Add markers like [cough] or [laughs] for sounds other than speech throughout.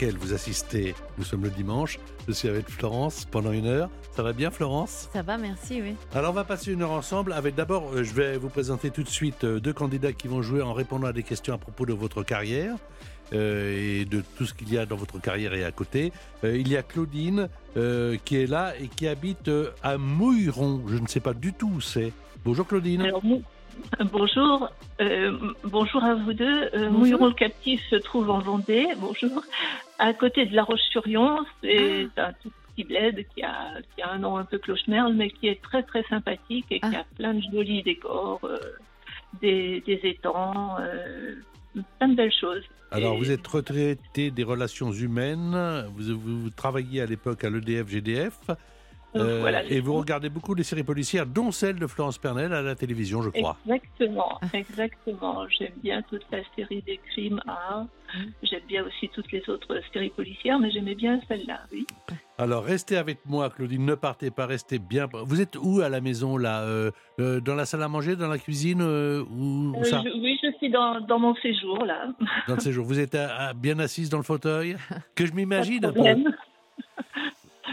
Laquelle vous assistez, nous sommes le dimanche. Je suis avec Florence pendant une heure. Ça va bien, Florence? Ça va, merci, oui. Alors, on va passer une heure ensemble. Avec d'abord, euh, je vais vous présenter tout de suite euh, deux candidats qui vont jouer en répondant à des questions à propos de votre carrière euh, et de tout ce qu'il y a dans votre carrière et à côté. Euh, il y a Claudine euh, qui est là et qui habite à Mouilleron. Je ne sais pas du tout où c'est. Bonjour, Claudine. Alors, bonjour, euh, bonjour à vous deux. Euh. Mouilleron le Captif se trouve en Vendée, bonjour, à côté de La Roche-sur-Yon. C'est Ah. un tout petit bled qui a, qui a un nom un peu cloche-merle, mais qui est très très sympathique et qui Ah. a plein de jolis décors, euh, des, des étangs, euh, plein de belles choses. Alors, Et- vous êtes retraité des relations humaines. Vous, vous- vous travailliez à l'époque à l'EDF-GDF. Euh, [laughs] voilà, et vous regardez beaucoup les séries policières, dont celle de Florence Pernel à la télévision, je crois. Exactement, exactement. J'aime bien toute la série des crimes A. J'aime bien aussi toutes les autres séries policières, mais j'aimais bien celle-là, oui. Alors, restez avec moi, Claudine. Ne partez pas, restez bien. Vous êtes où à la maison, là Euh, euh, Dans la salle à manger, dans la cuisine euh, Où, où Euh, ça je- oui, je suis dans, dans mon séjour, là. Dans le séjour. Vous êtes à- à- bien assise dans le fauteuil? [laughs] Que je m'imagine un peu.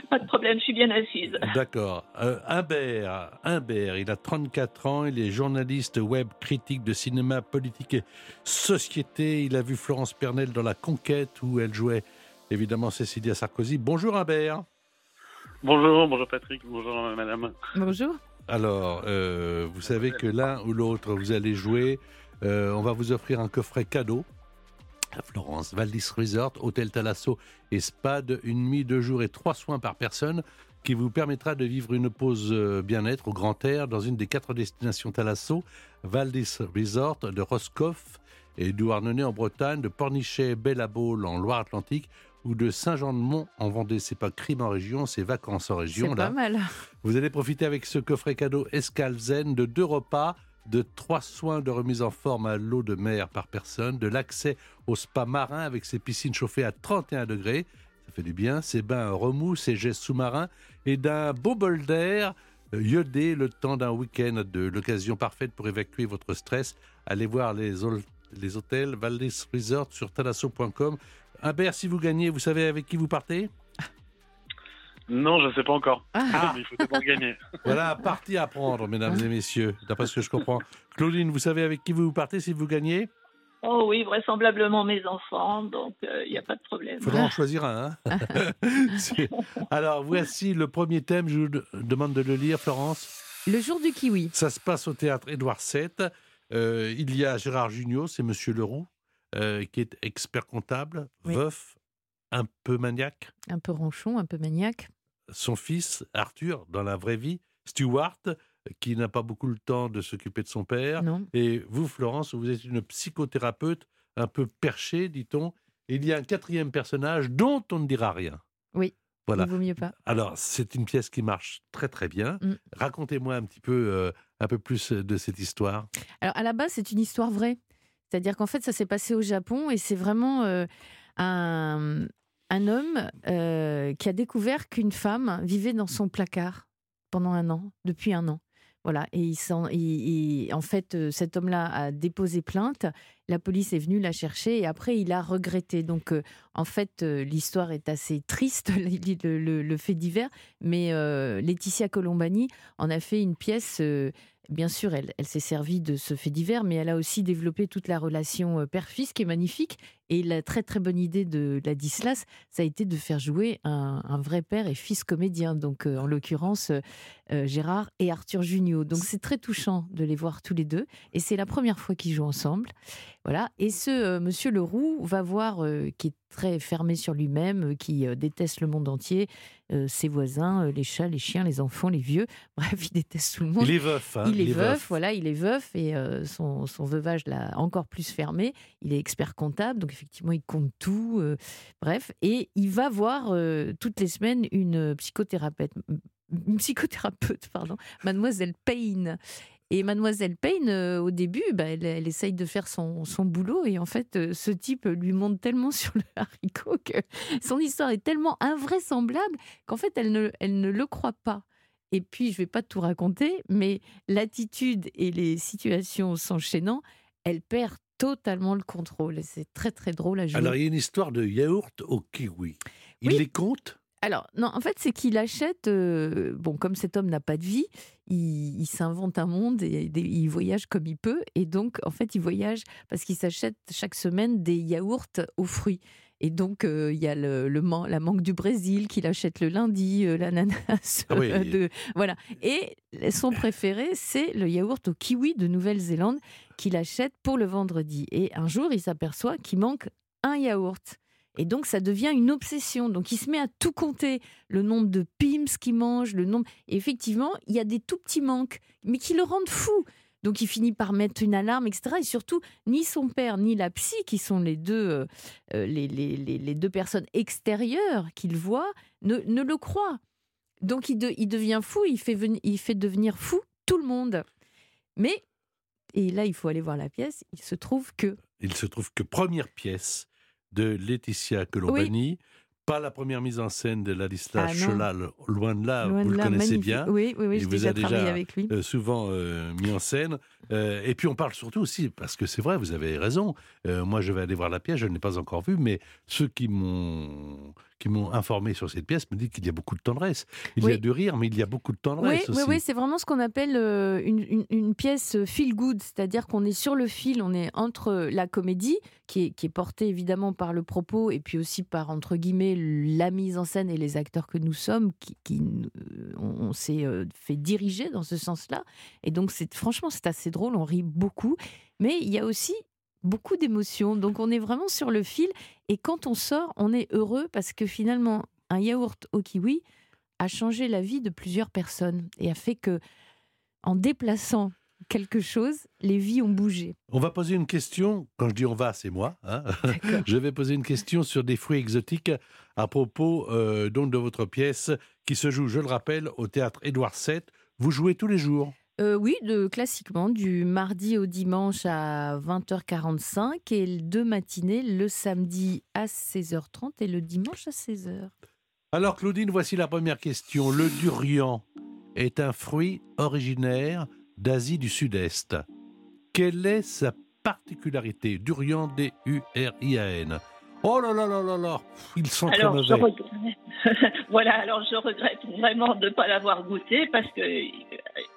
[laughs] Pas de problème, je suis bien assise. D'accord. Euh, Humbert, Humbert, il a 34 ans, il est journaliste web critique de cinéma, politique et société. Il a vu Florence Pernel dans La Conquête où elle jouait évidemment Cécilia Sarkozy. Bonjour Humbert. Bonjour, bonjour Patrick, bonjour madame. Bonjour. Alors, euh, vous savez que l'un ou l'autre, vous allez jouer. Euh, on va vous offrir un coffret cadeau à Florence, Valdis Resort, Hôtel Thalasso et Spa de une nuit, deux jours et trois soins par personne qui vous permettra de vivre une pause euh, bien-être au grand air dans une des quatre destinations Thalasso, Valdis Resort de Roscoff et Douarnenez en Bretagne, de Pornichet, Belle-à-Baule en Loire-Atlantique ou de Saint-Jean-de-Mont en Vendée. C'est pas crime en région, c'est vacances en région. C'est pas mal. Vous allez profiter avec ce coffret cadeau Escale Zen de deux repas, de trois soins de remise en forme à l'eau de mer par personne, de l'accès au spa marin avec ses piscines chauffées à 31 degrés, ça fait du bien, ses bains remous, ses gestes sous-marins, et d'un beau bol d'air euh, iodé le temps d'un week-end de l'occasion parfaite pour évacuer votre stress. Allez voir les, hôtels Valdis Resort sur talasso.com. Humbert, si vous gagnez, vous savez avec qui vous partez? Non, je ne sais pas encore. Ah. [laughs] Mais il faut d'abord gagner. Voilà, partie à prendre, mesdames et messieurs, d'après ce que je comprends. Claudine, vous savez avec qui vous partez si vous gagnez? Oh oui, vraisemblablement mes enfants, donc il n'y a pas de problème. Il faudra en choisir un. hein. [laughs] C'est- Alors, voici le premier thème. Je vous de- demande de le lire, Florence. Le jour du kiwi. Ça se passe au théâtre Édouard VII. Euh, il y a Gérard Jugnot, c'est Monsieur Leroux, euh, qui est expert comptable, Oui. veuf, un peu maniaque. Un peu ronchon, un peu maniaque. Son fils, Arthur, dans la vraie vie, Stuart, qui n'a pas beaucoup le temps de s'occuper de son père. Non. Et vous, Florence, vous êtes une psychothérapeute un peu perchée, dit-on. Il y a un quatrième personnage dont on ne dira rien. Oui. Voilà. Il vaut mieux pas. Alors, c'est une pièce qui marche très très bien. Mm. Racontez-moi un petit peu, euh, un peu plus de cette histoire. Alors, à la base, c'est une histoire vraie. C'est-à-dire qu'en fait, ça s'est passé au Japon et c'est vraiment euh, un, un homme euh, qui a découvert qu'une femme vivait dans son placard pendant un an, depuis un an. Voilà, et il il- en fait, euh, cet homme-là a déposé plainte. La police est venue la chercher et après, il a regretté. Donc, euh, en fait, euh, l'histoire est assez triste, [laughs] le, fait divers. Mais euh, Laetitia Colombani en a fait une pièce. bien sûr, elle, s'est servie de ce fait divers, mais elle a aussi développé toute la relation père-fils qui est magnifique. Et la très très bonne idée de Ladislas, ça a été de faire jouer un, vrai père et fils comédien. Donc, en l'occurrence, Gérard et Arthur Junio. Donc, c'est très touchant de les voir tous les deux. Et c'est la première fois qu'ils jouent ensemble. Voilà. Et ce euh, monsieur Leroux va voir, euh, qui est très fermé sur lui-même, euh, qui déteste le monde entier, ses voisins, les chats, les chiens, les enfants, les vieux. [laughs] Bref, il déteste tout le monde. Il est veuf. hein, il est veuf, voilà, il est veuf et son, son veuvage l'a encore plus fermé. Il est expert comptable, donc effectivement, il compte tout. euh, bref, et il va voir euh, toutes les semaines une psychothérapeute, une psychothérapeute, [laughs] pardon, Mademoiselle Payne. Et Mademoiselle Payne, euh, au début, bah, elle, elle essaye de faire son, son boulot et en fait, euh, ce type lui monte tellement [laughs] sur le haricot que son histoire est tellement invraisemblable qu'en fait, elle ne, elle ne le croit pas. Et puis, je vais pas tout raconter, mais l'attitude et les situations s'enchaînant, elle perd totalement le contrôle. C'est très, très drôle à jouer. Alors, il y a une histoire de yaourt au kiwi. Il Oui. les compte? Alors, non, en fait, c'est qu'il achète. euh, bon, comme cet homme n'a pas de vie, il, il s'invente un monde et il voyage comme il peut. Et donc, en fait, il voyage parce qu'il s'achète chaque semaine des yaourts aux fruits. Et donc, euh, il y a le, le man- la mangue du Brésil qu'il achète le lundi, euh, l'ananas. Ah oui. euh, de, voilà. Et son préféré, c'est le yaourt au kiwi de Nouvelle-Zélande qu'il achète pour le vendredi. Et un jour, il s'aperçoit qu'il manque un yaourt. Et donc, ça devient une obsession. Donc, il se met à tout compter. Le nombre de pims qu'il mange, le nombre. Effectivement, il y a des tout petits manques, mais qui le rendent fou. Donc, il finit par mettre une alarme, etc. Et surtout, ni son père, ni la psy, qui sont les deux, euh, euh, les, deux personnes extérieures qu'il voit, ne, ne le croient. Donc, il, de- il devient fou, il fait, il fait devenir fou tout le monde. Mais, et là, il faut aller voir la pièce, il se trouve que Il se trouve que première pièce de Laetitia Colombani, pas la première mise en scène de Ladislas Ah non. Chelal, loin de là, Loin vous de le là, connaissez magnifique. bien. Oui, oui, oui, j'ai vous a déjà, avec lui. euh, souvent euh, mis en scène. Euh, et puis on parle surtout aussi, parce que c'est vrai, vous avez raison, euh, moi je vais aller voir la pièce, je ne l'ai pas encore vue, mais ceux qui m'ont qui m'ont informé sur cette pièce me disent qu'il y a beaucoup de tendresse. Il y a Oui. du rire, mais il y a beaucoup de Oui, tendresse oui, aussi. oui, c'est vraiment ce qu'on appelle euh, une, une- une pièce feel good, c'est-à-dire qu'on est sur le fil, on est entre la comédie, qui est, qui est portée évidemment par le propos, et puis aussi par, entre guillemets, la mise en scène et les acteurs que nous sommes, qui, qui, euh, on, on s'est euh, fait diriger dans ce sens-là. Et donc, franchement, c'est assez drôle, on rit beaucoup, mais il y a aussi beaucoup d'émotions, donc on est vraiment sur le fil, et quand on sort, on est heureux parce que finalement, un yaourt au kiwi, a changé la vie de plusieurs personnes et a fait que, en déplaçant quelque chose, les vies ont bougé. On va poser une question, quand je dis on va, c'est moi. hein. [laughs] Je vais poser une question sur des fruits exotiques à propos euh, donc de votre pièce qui se joue, je le rappelle, au théâtre Édouard VII. Vous jouez tous les jours? Euh, oui, de, classiquement, du mardi au dimanche à 20h45 et le deux matinées, le samedi à 16h30 et le dimanche à 16h. Alors Claudine, voici la première question. Le durian est un fruit originaire d'Asie du Sud-Est. Quelle est sa particularité? Durian, D-U-R-I-A-n Oh là là là là là Ils sont Alors, très je mauvais. regrette. [laughs] voilà, alors je regrette vraiment de ne pas l'avoir goûté parce que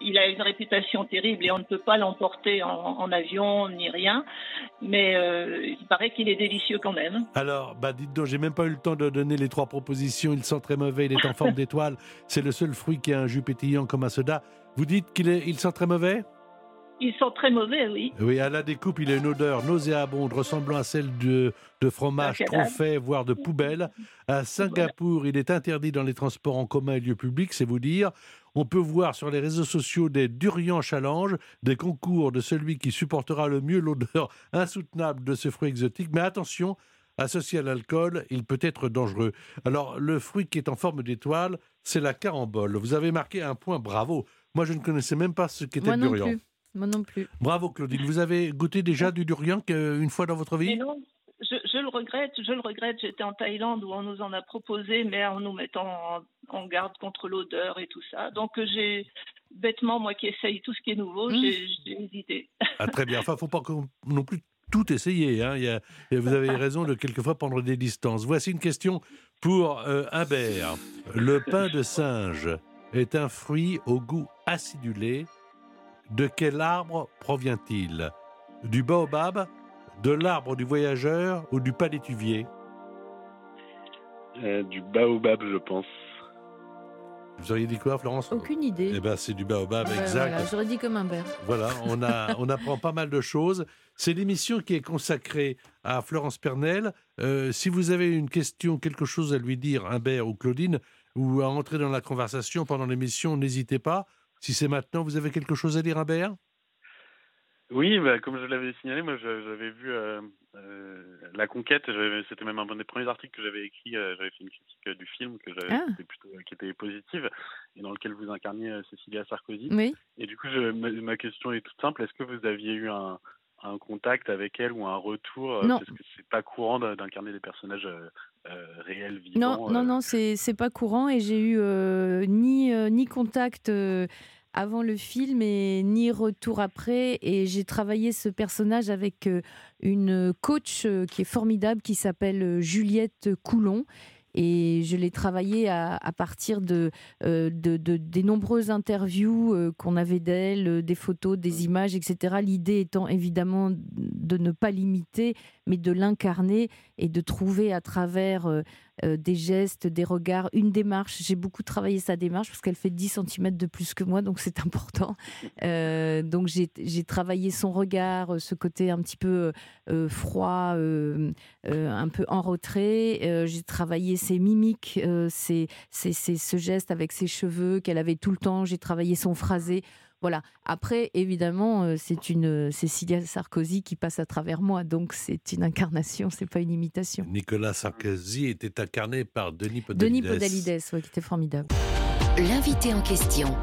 il a une réputation terrible et on ne peut pas l'emporter en, en avion ni rien. Mais euh, il paraît qu'il est délicieux quand même. Alors, bah dites donc, j'ai même pas eu le temps de donner les trois propositions. Il sent très mauvais, il est en forme [laughs] d'étoile. C'est le seul fruit qui a un jus pétillant comme un soda. Vous dites qu'il est, il sent très mauvais? Ils sont très mauvais, oui. Oui, à la découpe, il a une odeur nauséabonde ressemblant à celle de, de fromage trop fait, voire de poubelle. À Singapour, il est interdit dans les transports en commun et lieux publics, c'est vous dire. On peut voir sur les réseaux sociaux des durian challenge, des concours de celui qui supportera le mieux l'odeur [laughs] insoutenable de ce fruit exotique. Mais attention, associé à l'alcool, il peut être dangereux. Alors, le fruit qui est en forme d'étoile, c'est la carambole. Vous avez marqué un point, bravo. Moi, je ne connaissais même pas ce qu'était le durian. plus. Moi non plus. Bravo Claudine. Vous avez goûté déjà du durian une fois dans votre Mais vie non, je, je le regrette, je le regrette. J'étais en Thaïlande où on nous en a proposé, mais en nous mettant en, en garde contre l'odeur et tout ça. Donc euh, j'ai bêtement, moi qui essaye tout ce qui est nouveau, Mm. j'ai hésité. [laughs] ah, Très bien. Enfin, faut pas non plus tout essayer. hein. Il y a- et vous avez raison de quelquefois prendre des distances. Voici une question pour euh, Humbert. Le pain de singe est un fruit au goût acidulé. De quel arbre provient-il? Du baobab, de l'arbre du voyageur ou du palétuvier Euh, du baobab, je pense. Vous auriez dit quoi, Florence Aucune idée. Eh ben, c'est du baobab, Ouais, exact. voilà, J'aurais dit comme un. Voilà, on, a, [laughs] on apprend pas mal de choses. C'est l'émission qui est consacrée à Florence Pernel. Euh, si vous avez une question, quelque chose à lui dire, Humbert ou Claudine, ou à entrer dans la conversation pendant l'émission, n'hésitez pas. Si c'est maintenant, vous avez quelque chose à dire, Humbert Oui, bah, comme je l'avais signalé, moi j'avais vu euh, euh, La Conquête, c'était même un des premiers articles que j'avais écrit, euh, j'avais fait une critique du film que j'avais Ah. qui était plutôt qui était positive et dans lequel vous incarniez Cécilia Sarkozy. Oui. Et du coup, je- ma, ma question est toute simple, est-ce que vous aviez eu un, un contact avec elle ou un retour Non. Parce que c'est pas courant d'in- d'incarner des personnages euh, euh, réels, Non, vivants. non, non, c'est pas courant et j'ai eu euh, ni, euh, ni contact avant le film et ni retour après. Et j'ai travaillé ce personnage avec euh, une coach euh, qui est formidable qui s'appelle euh, Juliette Coulon. Et je l'ai travaillé à, à partir de, euh, de, de- des nombreuses interviews euh, qu'on avait d'elle, euh, des photos, des images, etc. L'idée étant évidemment de ne pas l'imiter, mais de l'incarner et de trouver à travers euh, des gestes, des regards, une démarche. J'ai beaucoup travaillé sa démarche parce qu'elle fait 10 cm de plus que moi, donc c'est [laughs] important. Euh, donc j'ai travaillé son regard, euh, ce côté un petit peu froid, un peu en retrait. J'ai travaillé ses mimiques, ses- ses- ce geste avec ses cheveux qu'elle avait tout le temps. J'ai travaillé son phrasé. Voilà. Après, évidemment, euh, c'est une euh, Cécilia Sarkozy qui passe à travers moi, donc c'est une incarnation, c'est pas une imitation. Nicolas Sarkozy était incarné par Denis Podalides. Denis Podalides, ouais, qui était formidable. L'invité en question.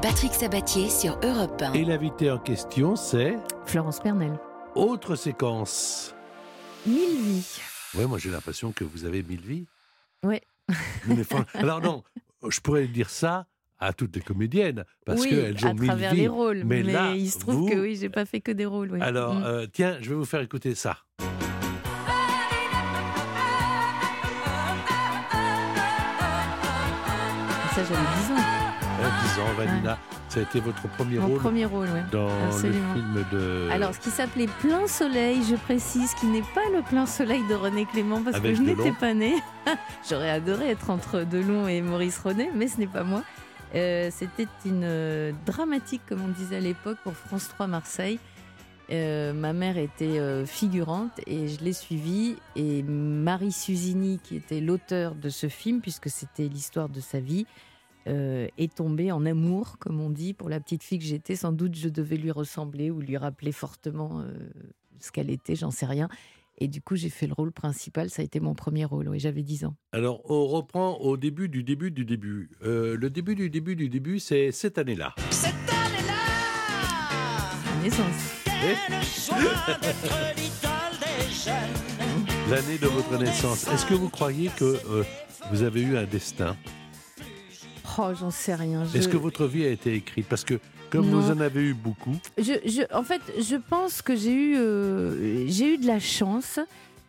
Patrick Sabatier sur Europe 1. Et l'invité en question, c'est Florence Pernel. autre séquence. Mille vies. Ouais, moi j'ai l'impression que vous avez mille vies. Ouais. Mais [laughs] Alors non, je pourrais dire ça à toutes les comédiennes parce oui, qu'elles ont à travers vies. les rôles. Mais Mais, là, il se trouve vous- que oui, j'ai pas fait que des rôles. oui. Alors, Mm. euh, tiens, je vais vous faire écouter ça. Ça, j'avais 10 ans. Hein, 10 ans, Vanina, ça a été votre premier Mon rôle premier rôle, oui. dans absolument. le film de. Alors, ce qui s'appelait Plein Soleil, je précise, qui n'est pas le Plein Soleil de René Clément, parce Avec que je n'étais pas née. [laughs] J'aurais adoré être entre Delon et Maurice René, mais ce n'est pas moi. Euh, C'était une euh, dramatique, comme on disait à l'époque, pour France 3 Marseille. Euh, ma mère était figurante et je l'ai suivie. Et Marie Susini, qui était l'auteur de ce film, puisque c'était l'histoire de sa vie, est tombée en amour, comme on dit, pour la petite fille que j'étais. Sans doute, je devais lui ressembler ou lui rappeler fortement ce qu'elle était, j'en sais rien. Et du coup, j'ai fait le rôle principal. Ça a été mon premier rôle. Oui, j'avais 10 ans. Alors, on reprend au début du début du début. Euh, le début du début du début, c'est cette année-là. Naissance. L'année de votre naissance. Est-ce que vous croyez que euh, vous avez eu un destin? Oh, j'en sais rien. Je- Est-ce que votre vie a été écrite? Parce que comme Non. vous en avez eu beaucoup, Je, je- en fait, je pense que j'ai eu, euh, j'ai eu de la chance.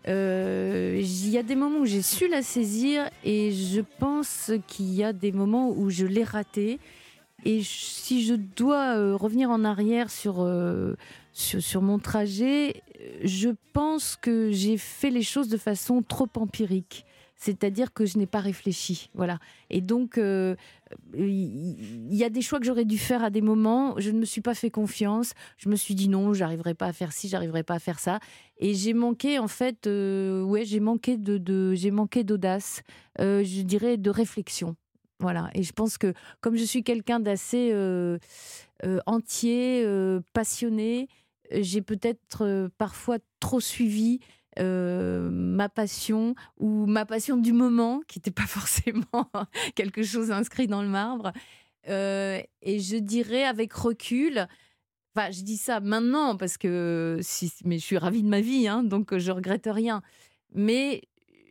Euh, Il y a des moments où j'ai su la saisir et je pense qu'il y a des moments où je l'ai ratée. Et je- si je dois euh, revenir en arrière sur, sur, sur mon trajet, je pense que j'ai fait les choses de façon trop empirique. C'est-à-dire que je n'ai pas réfléchi. Voilà. Et donc, euh, il y a des choix que j'aurais dû faire à des moments. Je ne me suis pas fait confiance. Je me suis dit non, j'arriverai pas à faire ci, j'arriverai pas à faire ça. Et j'ai manqué, en fait, euh, ouais, j'ai manqué de, j'ai manqué d'audace. euh, je dirais de réflexion. Voilà. Et je pense que comme je suis quelqu'un d'assez entier, passionné, j'ai peut-être parfois trop suivi euh, ma passion ou ma passion du moment, qui n'était pas [laughs] forcément quelque chose inscrit dans le marbre. Euh, et je dirais avec recul, enfin je dis ça maintenant parce que si, mais je suis ravie de ma vie, hein, donc je regrette rien. Mais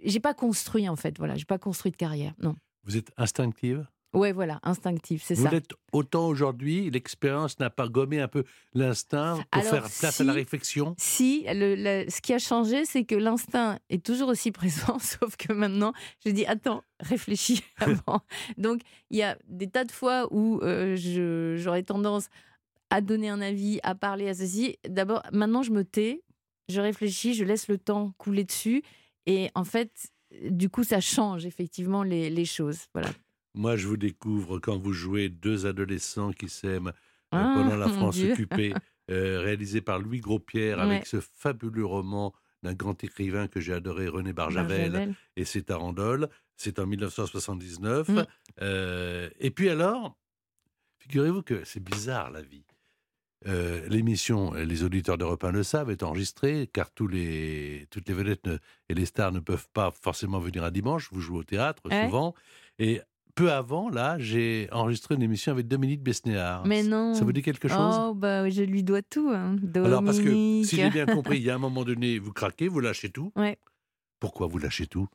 j'ai pas construit en fait, voilà, j'ai pas construit de carrière, non. vous êtes instinctive? Ouais, voilà, instinctif, c'est Vous ça. l'êtes autant aujourd'hui, l'expérience n'a pas gommé un peu l'instinct pour Alors, faire place à la réflexion? Si, le- le- ce qui a changé, c'est que l'instinct est toujours aussi [laughs] présent, sauf que maintenant, je dis attends, réfléchis [laughs] avant. Donc, il y a des tas de fois où euh, j'aurais tendance à donner un avis, à parler à ceci. D'abord, maintenant, je me tais, je réfléchis, je laisse le temps couler dessus, et en fait, du coup, ça change effectivement les, les choses. Voilà. Moi, je vous découvre quand vous jouez deux adolescents qui s'aiment euh, Ah, pendant la France occupée, [laughs] euh, réalisé par Louis Gros-Pierre avec ce fabuleux roman d'un grand écrivain que j'ai adoré, René Barjavel, Barjavel. et c'est Tarandole. C'est en 1979. Mm. Euh, et puis alors, figurez-vous que c'est bizarre la vie. Euh, L'émission, les auditeurs d'Europe 1 le savent, est enregistrée car tous les, toutes les vedettes ne- et les stars ne peuvent pas forcément venir à dimanche. Vous jouez au théâtre Ouais. souvent. Et peu avant, là, j'ai enregistré une émission avec Dominique Besnéard. Mais non. Ça vous dit quelque chose? Oh, bah, je lui dois tout. hein. Alors, parce que si j'ai bien compris, il y a un [laughs] moment donné, vous craquez, vous lâchez tout. Ouais. Pourquoi vous lâchez tout?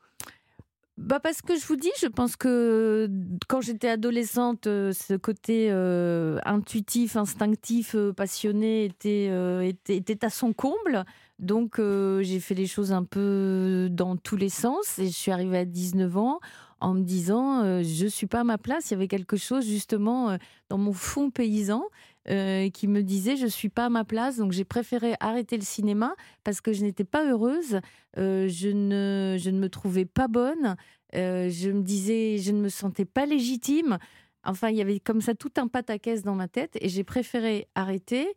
Bah parce que je vous dis, je pense que quand j'étais adolescente, euh, ce côté euh, intuitif, instinctif, euh, passionné était, euh, était, était à son comble. Donc euh, j'ai fait les choses un peu dans tous les sens et je suis arrivée à 19 ans en me disant euh, je suis pas à ma place. Il y avait quelque chose justement euh, dans mon fond paysan euh, qui me disait je suis pas à ma place. Donc j'ai préféré arrêter le cinéma parce que je n'étais pas heureuse. Euh, je, ne, je ne me trouvais pas bonne. Je me disais, je ne me sentais pas légitime. Enfin, il y avait comme ça tout un pataquès dans ma tête et j'ai préféré arrêter.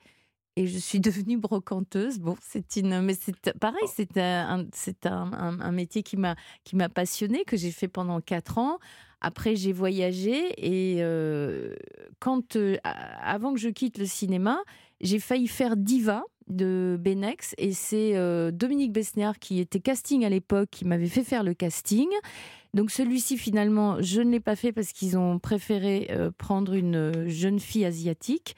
Et je suis devenue brocanteuse. Bon, c'est une, mais c'est pareil, c'est un, c'est un, métier qui m'a qui m'a passionnée, que j'ai fait pendant quatre ans. Après, j'ai voyagé et euh, quand, euh, avant que je quitte le cinéma, j'ai failli faire Diva de Benex et c'est euh, Dominique Besnéard qui était casting à l'époque qui m'avait fait faire le casting. Donc celui-ci finalement je ne l'ai pas fait parce qu'ils ont préféré prendre une jeune fille asiatique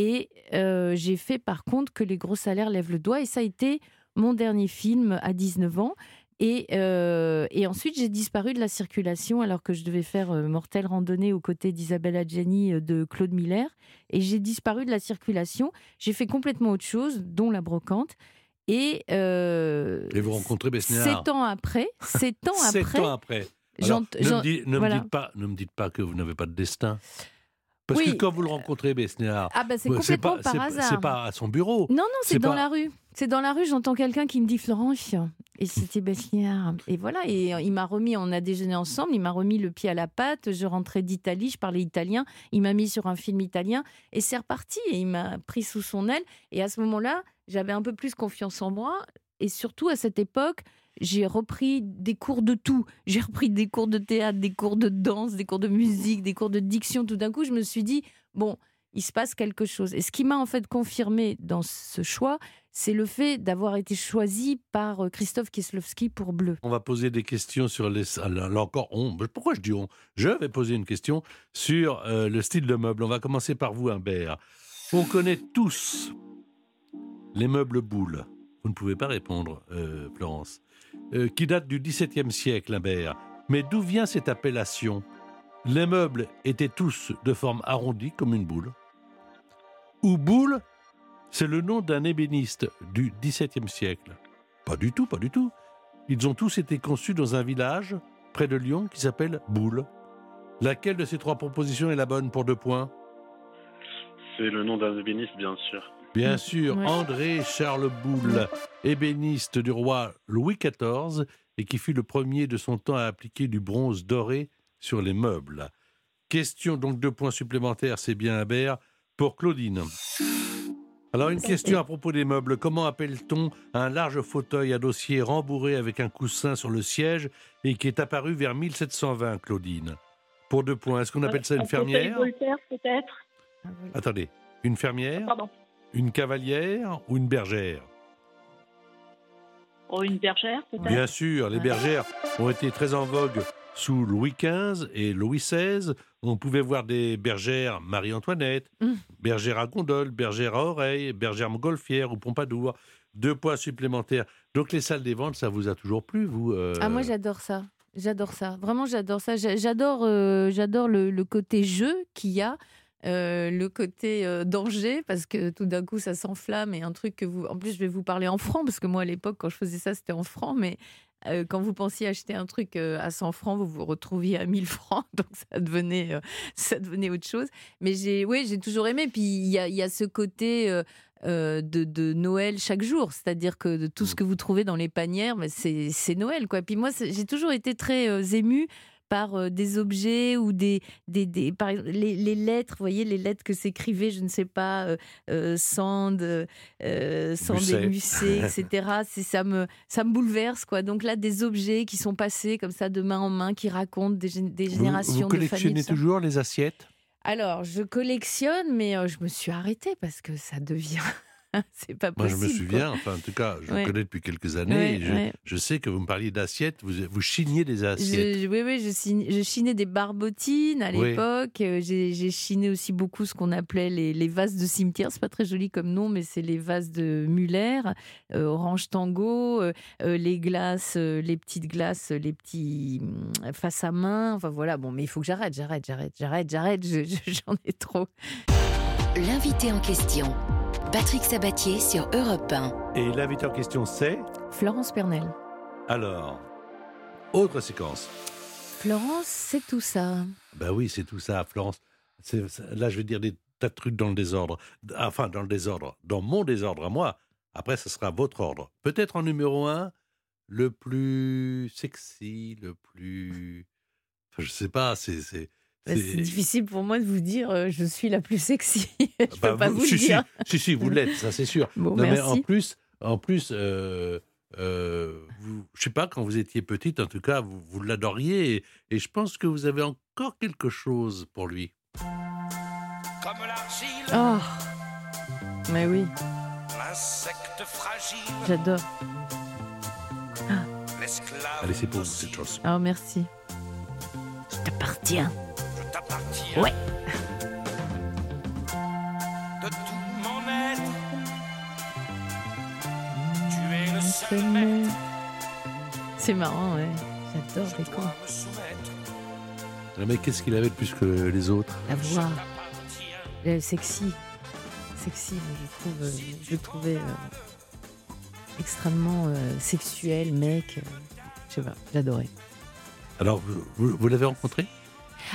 et euh, j'ai fait par contre que les gros salaires lèvent le doigt et ça a été mon dernier film à 19 ans. Et, euh, et ensuite, j'ai disparu de la circulation alors que je devais faire euh, Mortelle randonnée aux côtés d'Isabelle Adjani euh, de Claude Miller. Et j'ai disparu de la circulation. J'ai fait complètement autre chose, dont la brocante. Et, Et vous rencontrez Besnéard Sept ans après, sept ans [laughs] Sept après, ans après. Alors, ne, me, dis- ne me voilà. dites pas, ne me dites pas que vous n'avez pas de destin. Parce Oui. que quand vous le rencontrez, Besnéard, Ah bah c'est complètement pas, par hasard. c'est pas à son bureau. Non, non, c'est dans pas- la rue. C'est dans la rue, j'entends quelqu'un qui me dit Florence. Et c'était Besniard. Et voilà, et il m'a remis, on a déjeuné ensemble, il m'a remis le pied à la pâte. Je rentrais d'Italie, je parlais italien. Il m'a mis sur un film italien et c'est reparti. Et il m'a pris sous son aile. Et à ce moment-là, j'avais un peu plus confiance en moi. Et surtout, à cette époque, j'ai repris des cours de tout. J'ai repris des cours de théâtre, des cours de danse, des cours de musique, des cours de diction. Tout d'un coup, je me suis dit, bon, il se passe quelque chose. Et ce qui m'a en fait confirmé dans ce choix, c'est le fait d'avoir été choisi par euh, Christophe Kieslowski pour Bleu. On va poser des questions sur les. Là là encore, on. Pourquoi je dis on? Je vais poser une question sur euh, le style de meuble. On va commencer par vous, Humbert. On connaît tous les meubles boules. Vous ne pouvez pas répondre, euh, Florence. Euh, qui datent du XVIIe siècle, Humbert. Mais d'où vient cette appellation? Les meubles étaient tous de forme arrondie, comme une boule. Ou boule, c'est le nom d'un ébéniste du XVIIe siècle. Pas du tout, pas du tout. Ils ont tous été conçus dans un village près de Lyon qui s'appelle Boule. Laquelle de ces trois propositions est la bonne pour deux points? C'est le nom d'un ébéniste, bien sûr. Bien Mm, sûr, ouais. André Charles Boule, ébéniste du roi Louis XIV et qui fut le premier de son temps à appliquer du bronze doré sur les meubles. Question donc deux points supplémentaires, c'est bien Habert, pour Claudine. Alors une question à propos des meubles. Comment appelle-t-on un large fauteuil à dossier rembourré avec un coussin sur le siège et qui est apparu vers 1720, Claudine? Pour deux points, est-ce qu'on appelle ça une fermière? Voltaire, peut-être? Attendez, une fermière, Pardon. Une cavalière ou une bergère? Oh, une bergère, peut-être Bien sûr, les bergères ont été très en vogue sous Louis XV et Louis XVI. On pouvait voir des bergères Marie-Antoinette, Mm. bergères à gondole, bergères à oreille, bergères montgolfière ou Pompadour. Deux points supplémentaires. Donc les salles des ventes, ça vous a toujours plu, vous euh, Ah moi j'adore ça. J'adore ça. Vraiment j'adore ça. J'adore euh, j'adore le, le côté jeu qu'il y a. euh, le côté euh, danger parce que tout d'un coup ça s'enflamme et un truc que vous en plus je vais vous parler en francs parce que moi à l'époque quand je faisais ça c'était en francs mais euh, quand vous pensiez acheter un truc à 100 francs vous vous retrouviez à 1000 francs [laughs] donc ça devenait ça devenait autre chose mais j'ai oui j'ai toujours aimé puis il y a, il y a ce côté de, de Noël chaque jour. C'est-à-dire que de tout ce que vous trouvez dans les panières, mais c'est c'est Noël. Quoi. Puis moi, j'ai toujours été très émue par euh, des objets ou des, des, des par exemple, les, les lettres, vous voyez, les lettres que s'écrivait, je ne sais pas, euh, euh, Sand, euh, Sand et Musset, etc. [laughs] C'est ça me ça me bouleverse quoi. Donc là, des objets qui sont passés comme ça de main en main, qui racontent des, des Vous, générations vous de familles. collectionnez toujours les assiettes? Alors, je collectionne, mais je me suis arrêtée parce que ça devient. [laughs] c'est pas Moi, je possible. me souviens, enfin, en tout cas, je Ouais. vous connais depuis quelques années. Ouais, je, ouais. je sais que vous me parliez d'assiettes, vous, vous chiniez des assiettes. Je, oui, oui, je, signe- je chinais des barbotines à l'époque. Euh, J'ai chiné aussi beaucoup ce qu'on appelait les, les vases de cimetière. C'est pas très joli comme nom, mais c'est les vases de Muller, euh, Orange Tango, euh, les glaces, euh, les petites glaces, les petits hum, face à main. Enfin voilà, bon, mais il faut que j'arrête, j'arrête, j'arrête, j'arrête, j'arrête. je- je- [laughs] J'en ai trop. L'invité en question. Patrick Sabatier sur Europe 1. Et l'invité en question, c'est Florence Pernel. Alors, autre séquence. Florence, c'est tout ça. Ben oui, c'est tout ça, Florence. Là, je vais dire des tas de trucs dans le désordre. Enfin, dans le désordre. Dans mon désordre à moi. Après, ce sera votre ordre. Peut-être en numéro un, le plus sexy, le plus. Enfin, je sais pas, c'est. C'est- Bah, C'est difficile pour moi de vous dire euh, je suis la plus sexy. [laughs] je peux Bah, pas vous, si, le dire. Si, si, vous l'êtes, ça c'est sûr. Bon, non, mais merci. en plus, en plus euh, euh, vous, je sais pas, quand vous étiez petite, en tout cas, vous, vous l'adoriez et, et je pense que vous avez encore quelque chose pour lui. Comme l'argile, Oh, mais oui, l'insecte fragile, j'adore. l'esclave. Allez, c'est pour vous cette chanson. Oh, merci. Je t'appartiens. Ouais. De tout mon être, tu es le seul maître. C'est marrant, ouais. J'adore les cons. soumettre. Mais qu'est-ce qu'il avait de plus que les autres? La voix, le sexy. Sexy, je, trouve, euh, je le trouvais euh, extrêmement euh, sexuel, mec. je sais pas, j'adorais. Alors, vous- vous l'avez rencontré?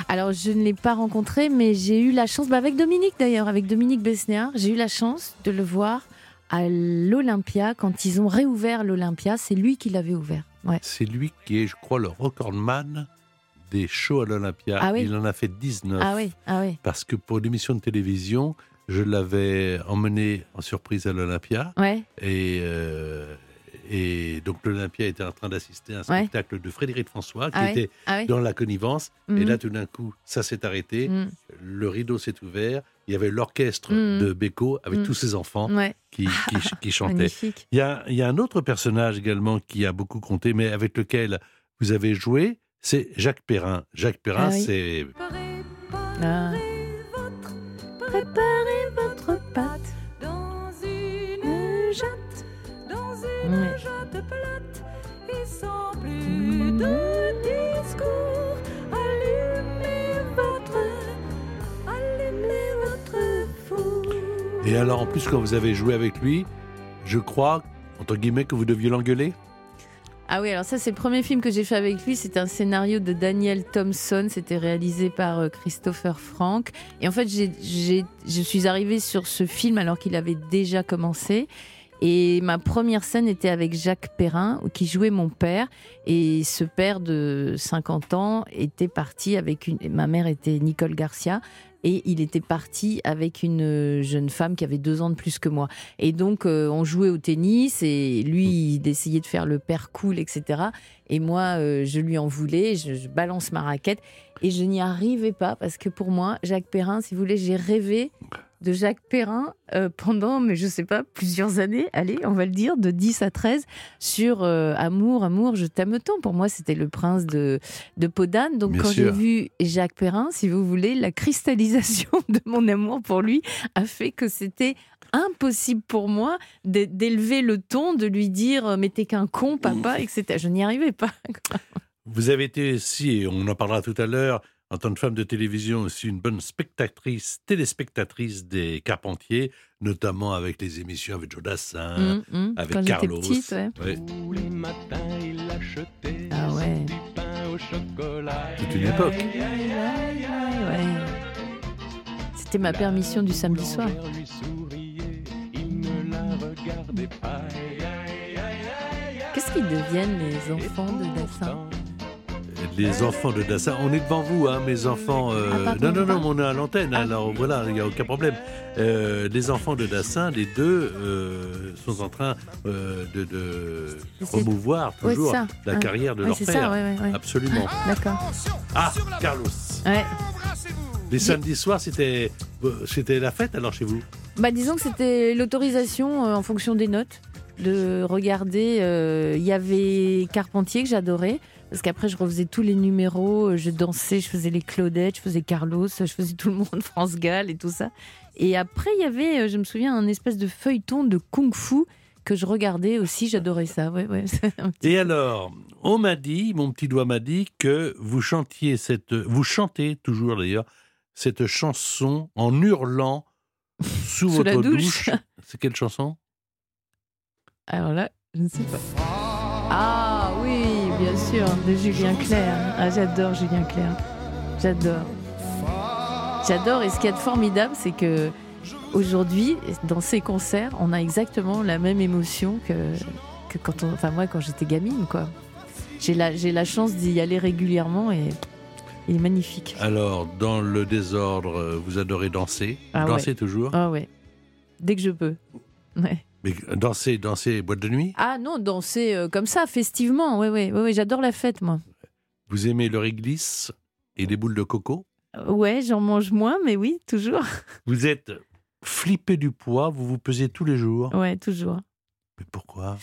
Alors, je ne l'ai pas rencontré, mais j'ai eu la chance, bah, avec Dominique d'ailleurs, avec Dominique Besnéard, j'ai eu la chance de le voir à l'Olympia quand ils ont réouvert l'Olympia. C'est lui qui l'avait ouvert. Ouais. C'est lui qui est, je crois, le recordman des shows à l'Olympia. Ah oui Il en a fait 19. Ah oui, ah oui. Parce que pour l'émission de télévision, je l'avais emmené en surprise à l'Olympia. Ouais, Et, euh, et donc l'Olympia était en train d'assister à un Ouais. spectacle de Frédéric François qui Ah était ah oui. dans la connivence. Et Mhm. là, tout d'un coup, ça s'est arrêté. Mm. Le rideau s'est ouvert. Il y avait l'orchestre Mhm. de Beko avec Mhm. tous ses enfants Ouais, qui, qui, qui [laughs] chantaient. Il y, a, il y a un autre personnage également qui a beaucoup compté, mais avec lequel vous avez joué, c'est Jacques Perrin. Jacques Perrin, Ah oui. c'est Ah. Préparez votre pâte dans une jatte. Plate et sans plus de discours. Allumez votre, allumez votre four. Et alors, en plus, quand vous avez joué avec lui, je crois, entre guillemets, que vous deviez l'engueuler Ah oui, alors ça, c'est le premier film que j'ai fait avec lui. C'était un scénario de Daniel Thompson. C'était réalisé par euh, Christopher Frank. Et en fait, j'ai- j'ai- je suis arrivée sur ce film alors qu'il avait déjà commencé. Et ma première scène était avec Jacques Perrin, qui jouait mon père. Et ce père de 50 ans était parti avec une. Ma mère était Nicole Garcia. Et il était parti avec une jeune femme qui avait deux ans de plus que moi. Et donc, euh, on jouait au tennis et lui, il essayait de faire le père cool, etc. Et moi, euh, je lui en voulais, je, je balance ma raquette et je n'y arrivais pas parce que pour moi, Jacques Perrin, si vous voulez, j'ai rêvé de Jacques Perrin euh, pendant, mais je sais pas, plusieurs années, allez, on va le dire, de 10 à 13, sur euh, Amour, Amour, je t'aime tant. Pour moi, c'était le prince de, de Podane. Donc, Bien quand j'ai vu Jacques Perrin, si vous voulez, la cristallisation [laughs] de mon amour pour lui a fait que c'était impossible pour moi d'é- d'élever le ton, de lui dire euh, mais t'es qu'un con papa, etc. Je n'y arrivais pas. Vous avez été aussi, et on en parlera tout à l'heure, en tant que femme de télévision, aussi une bonne spectatrice, téléspectatrice des Carpentiers, notamment avec les émissions avec Joe Dassin, Hum, hum. avec Quand Carlos. petite, ouais. Ouais, Tous les matins, il achetait Ah ouais. du pain au chocolat. Toute une époque. Ouais. C'était ma permission du samedi soir. Boulangère lui souriait, il ne la regardait pas. Qu'est-ce qu'ils deviennent les enfants de Dassin? Les enfants de Dassin, on est devant vous, hein, mes enfants. euh, Ah, pardon, non, non, non, on est à l'antenne, Ah. alors voilà, il n'y a aucun problème. Euh, les enfants de Dassin, les deux, euh, sont en train de, de Ouais, toujours la Ouais. carrière de leur père. ça, ouais. Absolument. D'accord. Ah, Carlos. Ouais. Les samedis soirs, c'était c'était la fête alors chez vous? Bah, disons que c'était l'autorisation en fonction des notes de regarder. euh, Il y avait Carpentier que j'adorais. Parce qu'après, je refaisais tous les numéros, euh, je dansais, je faisais les Claudettes, je faisais Carlos, je faisais tout le monde, [laughs] France Gall et tout ça. Et après, il y avait, euh, je me souviens, un espèce de feuilleton de kung-fu que je regardais aussi, j'adorais ça. Ouais, ouais. [laughs] Et alors, on m'a dit, mon petit doigt m'a dit que vous chantiez cette, vous chantez toujours d'ailleurs cette chanson en hurlant [laughs] sous, Sous la votre douche. C'est quelle chanson? Alors là, je ne sais pas. Ah bien sûr, de Julien Clerc. Ah, j'adore Julien Clerc. J'adore. J'adore. Et ce qui est formidable, c'est que aujourd'hui, dans ces concerts, on a exactement la même émotion que, que quand on, enfin moi, quand j'étais gamine, quoi. J'ai la, j'ai la chance d'y aller régulièrement et il est magnifique. Alors, dans le désordre, vous adorez danser. Ah danser toujours. Ah ouais. Dès que je peux. Ouais. Mais danser, danser, boîte de nuit? Ah non, danser euh, comme ça, festivement. Oui, oui, oui, oui, j'adore la fête, moi. Vous aimez le réglisse et les boules de coco? Ouais, j'en mange moins, mais oui, toujours. [laughs] Vous êtes flippé du poids, vous vous pesez tous les jours. Ouais, toujours. Mais pourquoi?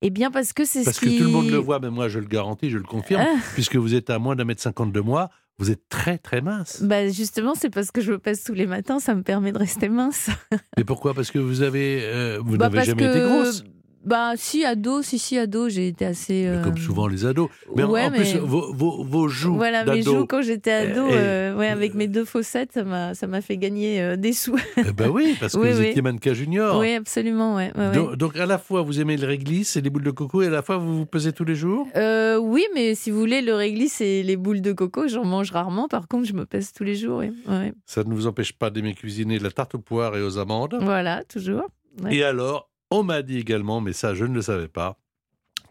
Eh bien, parce que c'est Parce ce que qui... tout le monde le voit, mais moi je le garantis, je le confirme, Ah. puisque vous êtes à moins d'un mètre cinquante de moi, vous êtes très très mince. Bah justement, c'est parce que je me pèse tous les matins, ça me permet de rester mince. Mais pourquoi? Parce que vous avez, euh, vous Bah, n'avez jamais que... été grosse. Bah si, ado, si, si, ado, j'ai été assez... Mais euh, Comme souvent les ados. Mais ouais, en plus, mais- vos, vos, vos joues Voilà, mes joues quand j'étais ado, Eh, eh, euh, ouais, avec mes deux fossettes, ça m'a, fait gagner euh, des sous. [laughs] eh ben oui, parce que Oui, vous oui. étiez mannequin junior. oui, absolument, ouais. Donc, donc, à la fois vous aimez le réglisse et les boules de coco, et à la fois vous vous pesez tous les jours? Euh, oui, mais si vous voulez, le réglisse et les boules de coco, j'en mange rarement. Par contre, je me pèse tous les jours. Ça ne vous empêche pas d'aimer cuisiner la tarte aux poires et aux amandes? Voilà, toujours. Et alors, on m'a dit également, mais ça je ne le savais pas,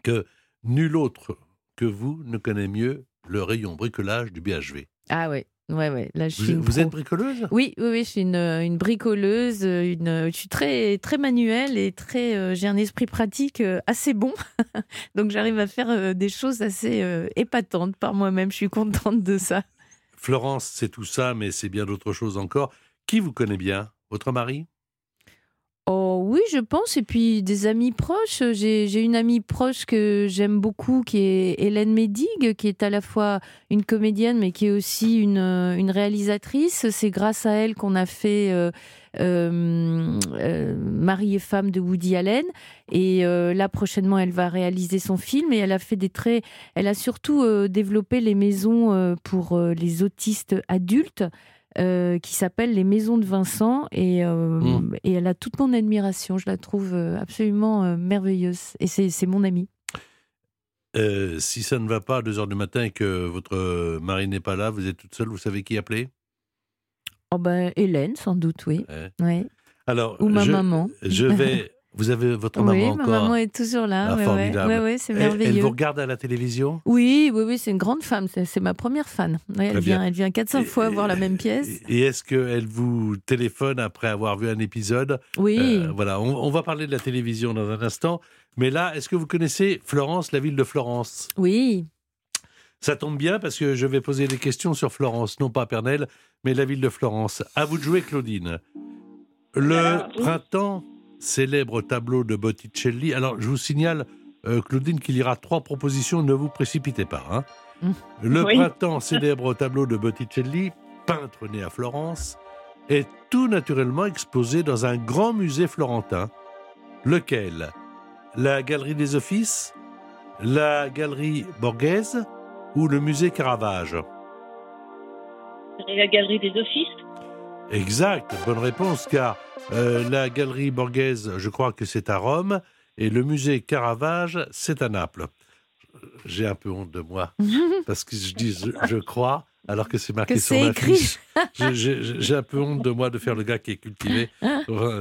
que nul autre que vous ne connaît mieux le rayon bricolage du BHV. Ah ouais, ouais, ouais. Là, je suis Vous, êtes bricoleuse? Oui, oui, oui, je suis une, une bricoleuse. Une, je suis très, très manuelle et très. euh, j'ai un esprit pratique euh, assez bon, [laughs] donc j'arrive à faire euh, des choses assez épatantes par moi-même. Je suis contente de ça. Florence, c'est tout ça, mais c'est bien d'autres choses encore. Qui vous connaît bien? Votre mari? Oh oui, je pense. Et puis des amis proches. J'ai une amie proche que j'aime beaucoup, qui est Hélène Médig, qui est à la fois une comédienne, mais qui est aussi une, euh, réalisatrice. C'est grâce à elle qu'on a fait euh, euh, euh, Mari et femme de Woody Allen. Et là, prochainement, elle va réaliser son film. Et elle a fait des traits. Elle a surtout développé les maisons pour les autistes adultes euh, qui s'appelle Les Maisons de Vincent et, euh, Mm. et elle a toute mon admiration. Je la trouve euh, absolument merveilleuse et c'est mon amie. Euh, Si ça ne va pas à 2 heures du matin et que votre mari n'est pas là, vous êtes toute seule, vous savez qui appeler? Oh ben Hélène, sans doute, oui. Ouais. Ouais. Alors, Ou ma je, maman. Je vais. [laughs] Vous avez votre oui, maman ma encore maman est toujours là. Ah, ouais, formidable. Ouais, ouais, c'est Elle- Elle, merveilleux. vous regarde à la télévision Oui, oui, oui, c'est une grande femme. C'est ma première fan. Ouais, elle, vient, elle vient 4-5 Et- fois voir la même pièce. Et est-ce qu'elle vous téléphone après avoir vu un épisode? Oui. Euh, Voilà, on, on va parler de la télévision dans un instant. Mais là, est-ce que vous connaissez Florence, la ville de Florence? Oui. Ça tombe bien parce que je vais poser des questions sur Florence, non pas Pernelle, mais la ville de Florence. À vous de jouer, Claudine. Le Alors, oui. Célèbre tableau de Botticelli. Alors, je vous signale, euh, Claudine, qu'il y aura trois propositions. Ne vous précipitez pas. hein. Mm. Le Oui. printemps, [laughs] célèbre tableau de Botticelli, peintre né à Florence, est tout naturellement exposé dans un grand musée florentin. Lequel? La Galerie des Offices La Galerie Borghese ou le musée Caravage? La galerie des offices Exact, bonne réponse, car euh, la Galerie Borghese, je crois que c'est à Rome, et le musée Caravage, c'est à Naples. J'ai un peu honte de moi, [laughs] parce que je dis je, je crois, alors que c'est marqué Que sur ma fiche. [laughs] J'ai un peu honte de moi de faire le gars qui est cultivé.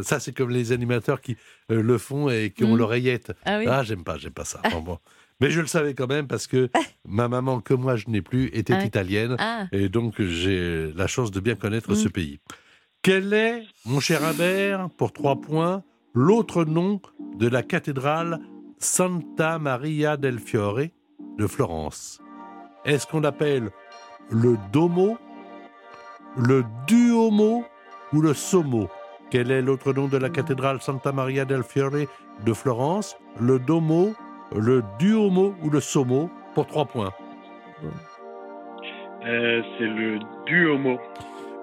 Ça, c'est comme les animateurs qui euh, le font et qui ont Mm. l'oreillette. Ah oui. Ah, j'aime pas, j'aime pas ça. Bon, bon. Mais je le savais quand même parce que [laughs] ma maman, que moi je n'ai plus, était Ah. italienne. Ah, Et donc, j'ai la chance de bien connaître Mm. ce pays. Quel est, mon cher Imbert, pour trois points, l'autre nom de la cathédrale Santa Maria del Fiore de Florence? Est-ce qu'on appelle le Domo, le Duomo ou le Sommo? Quel est l'autre nom de la cathédrale Santa Maria del Fiore de Florence? Le Domo, le Duomo ou le Sommo Pour trois points. Euh, c'est le Duomo.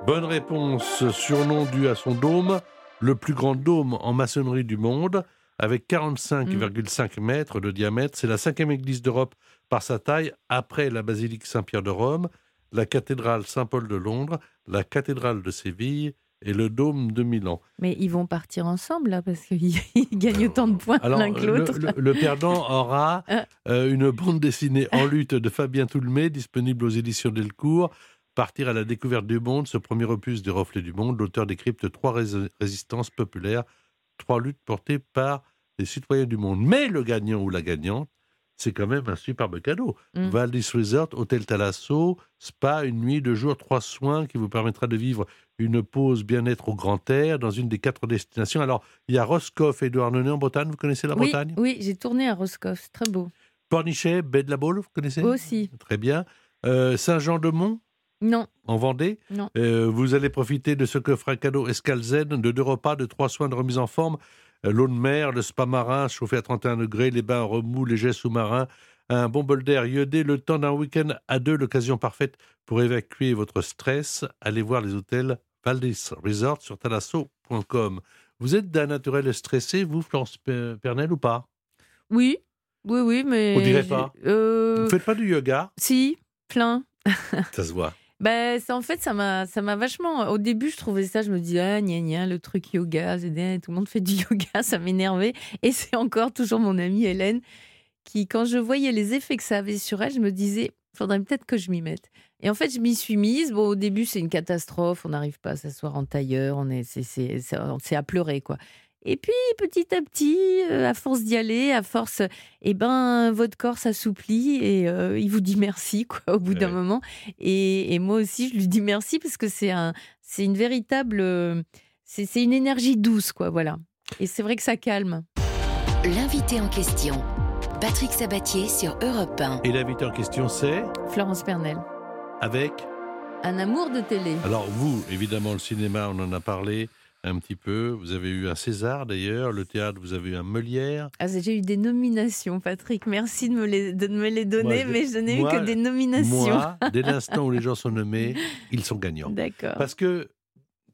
Bonne réponse, surnom dû à son dôme, le plus grand dôme en maçonnerie du monde, avec 45,5 mètres de diamètre. C'est la cinquième église d'Europe par sa taille, après la basilique Saint-Pierre de Rome, la cathédrale Saint-Paul de Londres, la cathédrale de Séville et le dôme de Milan. mais ils vont partir ensemble là parce qu'ils [laughs] ils gagnent autant de points Alors, l'un que l'autre. le- le perdant aura [laughs] Ah. euh, une bande dessinée en lutte de Fabien Toulmé, disponible aux éditions Delcourt. Partir à la découverte du monde, ce premier opus des Reflets du Monde, l'auteur décrypte trois rés- résistances populaires, trois luttes portées par les citoyens du monde. Mais le gagnant ou la gagnante, c'est quand même un superbe cadeau. Mm. Valdis Resort, Hôtel Thalasso, spa, une nuit, deux jours, trois soins qui vous permettra de vivre une pause bien-être au grand air dans une des quatre destinations. Alors, il y a Roscoff et Douarnenez en Bretagne, vous connaissez la oui, Bretagne? oui, j'ai tourné à Roscoff, c'est très beau. Pornichet, Baie de la Baule, vous connaissez? Aussi. Très bien. Euh, Saint-Jean-de-Mont, Non, en Vendée? Non. Euh, vous allez profiter de ce coffret cadeau Escalzen, de deux repas, de trois soins de remise en forme, l'eau de mer, le spa marin chauffé à 31 degrés, les bains en remous, les jets sous-marins, un bon bol d'air iodé, le temps d'un week-end à deux, l'occasion parfaite pour évacuer votre stress. Allez voir les hôtels Valdis Resort sur talasso.com. Vous êtes d'un naturel stressé, vous, Florence Pe- Pernel, ou pas? Oui, oui, oui, mais. On dirait pas. Euh, Vous ne faites pas du yoga? Si, plein. Ça se voit. Ben, en fait, ça m'a, m'a vachement. Au début, je trouvais ça, je me dis, ah, gna gna, le truc yoga, tout le monde fait du [laughs] yoga, ça m'énervait. Et c'est encore toujours mon amie Hélène qui, quand je voyais les effets que ça avait sur elle, je me disais, faudrait peut-être que je m'y mette. Et en fait, je m'y suis mise. Bon, au début, c'est une catastrophe, on n'arrive pas à s'asseoir en tailleur, on est, c'est à pleurer, quoi. Et puis, petit à petit, euh, à force d'y aller, à force, eh ben, votre corps s'assouplit et euh, il vous dit merci, [laughs] quoi, au bout d'un Ouais. moment. Et, et moi aussi, je lui dis merci parce que c'est un, c'est une véritable, euh, c'est, c'est une énergie douce, quoi, voilà. Et c'est vrai que ça calme. L'invité en question. Patrick Sabatier sur Europe 1. Et l'invité en question, c'est? Florence Pernel, avec? Un amour de télé. Alors vous, évidemment, le cinéma, on en a parlé un petit peu. Vous avez eu un César d'ailleurs, le théâtre, vous avez eu un Molière. Ah, j'ai eu des nominations, Patrick. Merci de me les, de me les donner, Moi, mais je n'ai eu que des nominations. Moi, dès l'instant où les gens sont nommés, [laughs] ils sont gagnants. D'accord. Parce que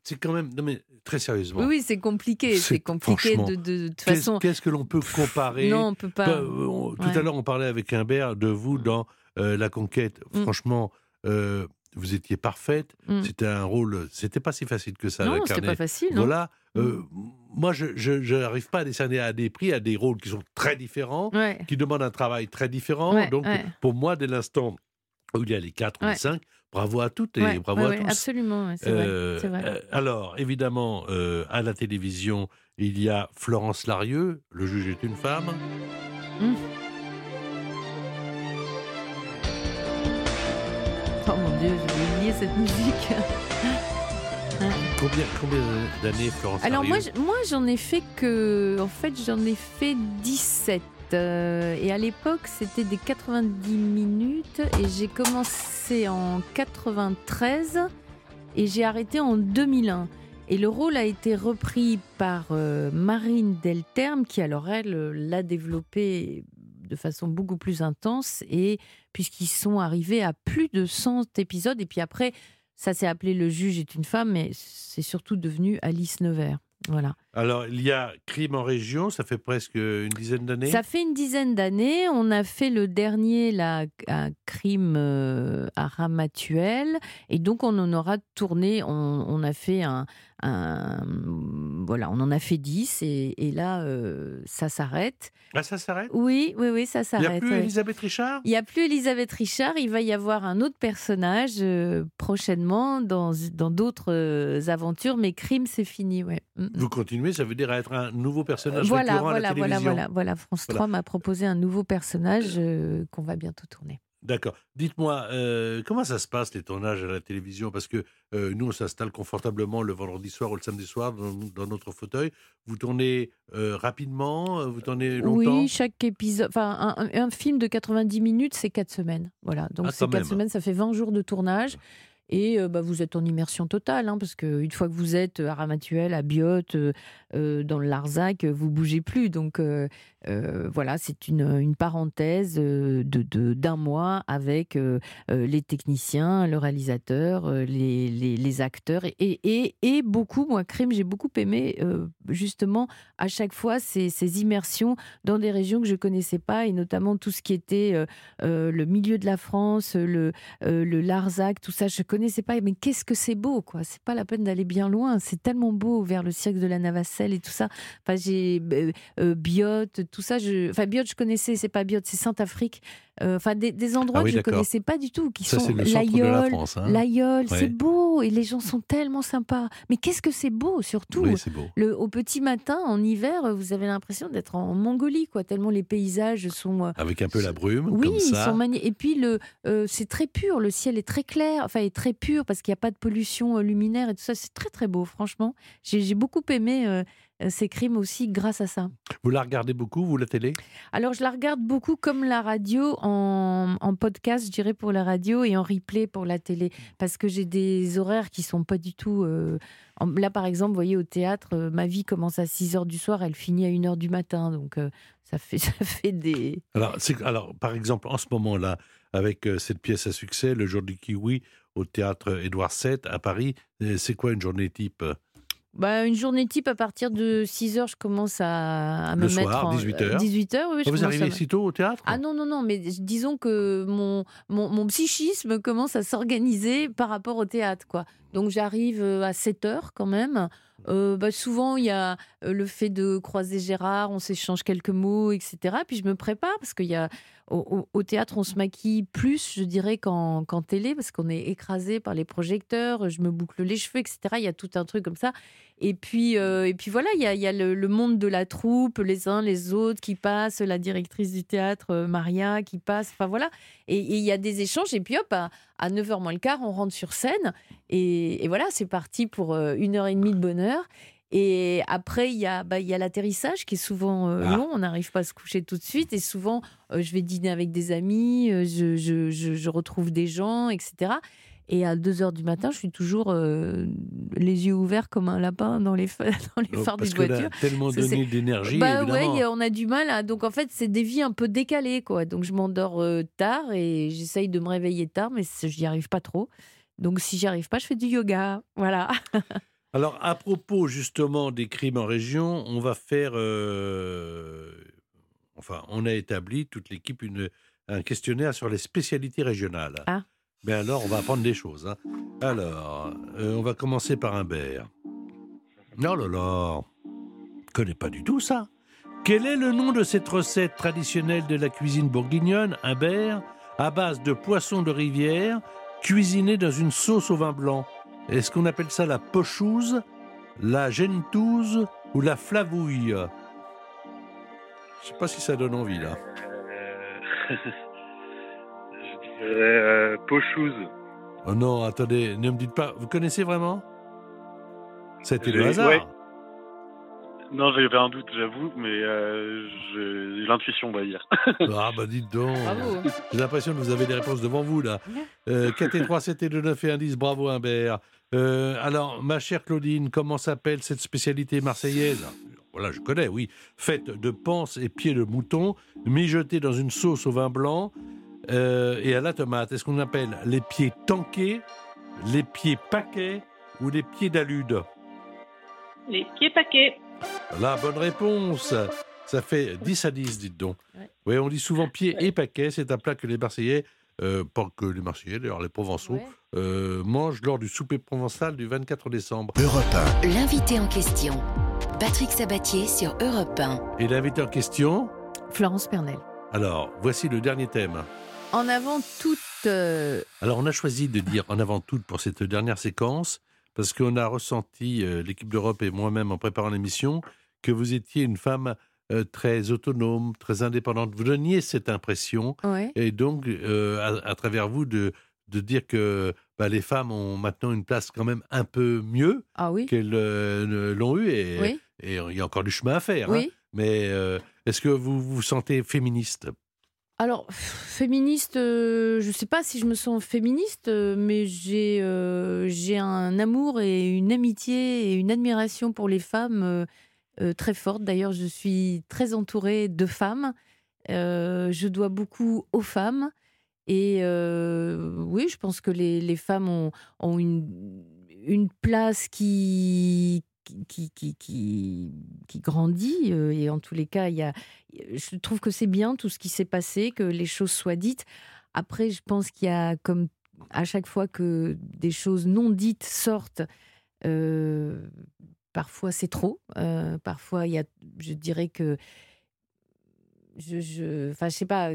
c'est quand même, non mais très sérieusement, Oui, oui, c'est compliqué. C'est- compliqué de, de, de toute façon. qu'est-ce que l'on peut comparer Non, on peut pas. Bah, on- Tout Ouais. à l'heure, on parlait avec Humbert de vous dans euh, La Conquête. Mm. Franchement, euh, vous étiez parfaite. Mm. C'était un rôle, c'était pas si facile que ça non, c'était pas facile. non Voilà. euh, moi, je n'arrive pas à décerner à des prix, à des rôles qui sont très différents, Ouais. qui demandent un travail très différent. Ouais, Donc, ouais. pour moi, dès l'instant où il y a les quatre ou les Ouais. cinq, bravo à toutes et bravo à tous. Absolument, c'est Euh, vrai. vrai. euh, alors, évidemment, euh, à la télévision, il y a Florence Larieux, le juge est une femme. Oh mon Dieu, j'ai oublié cette musique. [laughs] Combien, combien d'années Florence Alors moi, moi j'en ai fait que, en fait, j'en ai fait 17. euh, et à l'époque, c'était des 90 minutes. Et j'ai commencé en 93 et j'ai arrêté en 2001. Et le rôle a été repris par euh, Marine Delterme, qui alors elle euh, l'a développé de façon beaucoup plus intense. Et puisqu'ils sont arrivés à plus de 100 épisodes. Et puis après, ça s'est appelé Le juge est une femme, mais c'est surtout devenu Alice Nevers. Voilà. Alors, il y a Crime en région, ça fait presque une dizaine d'années. Ça fait une dizaine d'années. On a fait le dernier, là, un crime euh, à Ramatuel. Et donc, on en aura tourné. On, on a fait un, un- voilà, on en a fait 10 et, et là, euh, ça s'arrête. Ah, ça s'arrête? Oui, oui, oui, ça Il n'y a s'arrête. plus ouais. Elisabeth Richard? Il n'y a plus Elisabeth Richard, il va y avoir un autre personnage euh, prochainement dans d'autres euh, aventures, mais crime, c'est fini, ouais. Mm, mm. Vous continuez, ça veut dire être un nouveau personnage Voilà, récurrent à voilà, la voilà, télévision. voilà, voilà. France Voilà. 3 m'a proposé un nouveau personnage euh, qu'on va bientôt tourner. D'accord. Dites-moi, euh, comment ça se passe les tournages à la télévision? Parce que euh, nous, on s'installe confortablement le vendredi soir ou le samedi soir dans, dans notre fauteuil. Vous tournez euh, rapidement? Vous tournez longtemps? Oui, chaque épisode, enfin un, film de 90 minutes, c'est 4 semaines. Voilà, donc Ah, c'est quand 4 même. semaines, ça fait 20 jours de tournage. Et bah, vous êtes en immersion totale, hein, parce qu'une fois que vous êtes à Ramatuelle, à Biot, euh, euh, dans le Larzac, vous bougez plus. Donc euh, euh, voilà, c'est une, une parenthèse euh, de d'un mois avec euh, les techniciens, le réalisateur, les, les, les acteurs et, et, et beaucoup, moi, Crime, j'ai beaucoup aimé justement à chaque fois ces, ces immersions dans des régions que je connaissais pas et notamment tout ce qui était le milieu de la France, le, le Larzac, tout ça, je connaissais pas. Mais qu'est-ce que c'est beau, quoi C'est pas la peine d'aller bien loin. C'est tellement beau vers le cirque de la Navacelle et tout ça. Enfin, j'ai euh, euh, Biot, tout ça. Je... Enfin, Biot, je connaissais. C'est pas Biot, c'est Sainte-Afrique. Euh, Enfin, des, des endroits Ah oui, que je connaissais pas du tout, qui Ça, sont hein. Ouais. C'est beau et les gens sont tellement sympas. Mais qu'est-ce que c'est beau, surtout? Oui, c'est beau. Le, au petit matin, en hiver, vous avez l'impression d'être en Mongolie, quoi, tellement les paysages sont. euh, Avec un peu la brume, oui, comme ils sont magnifiques. Et puis, le, euh, c'est très pur, le ciel est très clair, enfin, est très pur parce qu'il n'y a pas de pollution luminaire et tout ça. C'est très, très beau, franchement. J'ai beaucoup aimé euh, ces crimes aussi grâce à ça. Vous la regardez beaucoup, vous, la télé? Alors, je la regarde beaucoup comme la radio, en, en podcast, je dirais, pour la radio et en replay pour la télé. Parce que j'ai des horaires qui sont pas du tout. euh, en- Là, par exemple, vous voyez, au théâtre, euh, ma vie commence à 6 heures du soir, elle finit à 1 heure du matin. Donc, euh, ça, fait, [laughs] ça fait des. alors, alors, par exemple, en ce moment-là, avec euh, cette pièce à succès, Le jour du kiwi, au théâtre Édouard VII à Paris, euh, c'est quoi une journée type? Bah, une journée type, à partir de 6 heures, je commence à, à Le me soir, mettre en. 18 heures. 18 heures, oui. je Vous commence arrivez à si tôt au théâtre Ah non, non, non, mais disons que mon, mon, mon psychisme commence à s'organiser par rapport au théâtre, quoi. Donc j'arrive euh, à 7 heures quand même. Euh, bah, souvent, il y a euh, le fait de croiser Gérard, on s'échange quelques mots, etc. Puis je me prépare parce qu'il y a au, théâtre, on se maquille plus, je dirais, qu'en télé parce qu'on est écrasé par les projecteurs. Je me boucle les cheveux, etc. Il y a tout un truc comme ça. Et puis, euh, et puis voilà, il y a, y a le, monde de la troupe, les uns, les autres qui passent, la directrice du théâtre, euh, Maria, qui passe. Enfin voilà. Et et il y a des échanges. Et puis hop, à, à 9h moins le quart, on rentre sur scène. Et, et voilà, c'est parti pour euh, une heure et demie de bonheur. Et après, il y a, bah, il y a l'atterrissage qui est souvent euh, Ah. long. On n'arrive pas à se coucher tout de suite. Et souvent, euh, je vais dîner avec des amis, euh, je, je- je- je retrouve des gens, etc. Et à 2 heures du matin, je suis toujours les yeux ouverts comme un lapin dans les, [laughs] dans les Oh, phares d'une que là, voiture. tellement donné d'énergie, Bah évidemment. ouais, on a du mal. À... Donc en fait, c'est des vies un peu décalées, quoi. Donc je m'endors tard et j'essaye de me réveiller tard, mais c'est- j'y arrive pas trop. Donc si j'y arrive pas, je fais du yoga. Voilà. [laughs] Alors, à propos justement des crimes en région, on va faire. euh, Enfin, on a établi, toute l'équipe, un questionnaire sur les spécialités régionales. Ah. Mais alors, on va apprendre des choses. hein. Alors, euh, on va commencer par un bear. Oh là là, connais pas du tout ça. Quel est le nom de cette recette traditionnelle de la cuisine bourguignonne, un à base de poisson de rivière, cuisiné dans une sauce au vin blanc Est-ce qu'on appelle ça la pochouse, la gentouse ou la flavouille? Je sais pas si ça donne envie là. Euh, [laughs] je dirais euh, Pochouse. Oh non, attendez, ne me dites pas. Vous connaissez vraiment? C'était le hasard. ouais. Non, j'avais un doute, j'avoue, mais euh, je- l'intuition, on va dire. [laughs] Ah bah dites donc. Bravo. J'ai l'impression que vous avez les réponses devant vous là. Euh, 4 et 3, 7 et 2, 9 et 1, 10, bravo Humbert. Euh, alors, ma chère Claudine, comment s'appelle cette spécialité marseillaise? Voilà, je connais, oui. Faite de panse et pieds de mouton, mijotés dans une sauce au vin blanc euh, et à la tomate. Est-ce qu'on appelle les pieds tanqués, les pieds paquets ou les pieds d'alude Les pieds paquets. La bonne réponse Ça fait 10 à 10, dites donc. Ouais. Oui, on dit souvent pieds et paquets. C'est un plat que les Marseillais euh, pas que les Marseillais, d'ailleurs les Provençaux, Ouais. euh, mangent lors du souper provençal du 24 décembre. Europe 1. L'invité en question. Patrick Sabatier sur Europe 1. Et l'invité en question, Florence Pernel. alors voici le dernier thème. En avant toute. euh, Alors, on a choisi de dire en avant tout pour cette dernière séquence, parce qu'on a ressenti, euh, l'équipe d'Europe et moi-même en préparant l'émission, que vous étiez une femme euh, très autonome, très indépendante. Vous donniez cette impression, ouais. et donc, euh, à, à travers vous, de, de dire que bah, les femmes ont maintenant une place quand même un peu mieux Ah oui. qu'elles euh, l'ont eu, et, Oui. et il y a encore du chemin à faire. hein. Mais euh, est-ce que vous vous sentez féministe? Alors, féministe, euh, je ne sais pas si je me sens féministe, euh, mais j'ai euh, j'ai un amour et une amitié et une admiration pour les femmes euh, très forte. D'ailleurs, je suis très entourée de femmes. Euh, je dois beaucoup aux femmes. Et euh, oui, je pense que les, femmes ont, une, place qui, qui, qui, qui, grandit. Et en tous les cas, y a, je trouve que c'est bien tout ce qui s'est passé, que les choses soient dites. Après, je pense qu'il y a, comme à chaque fois que des choses non dites sortent, parfois c'est trop. Euh, parfois, il y a, je dirais que, je, je, enfin, je sais pas.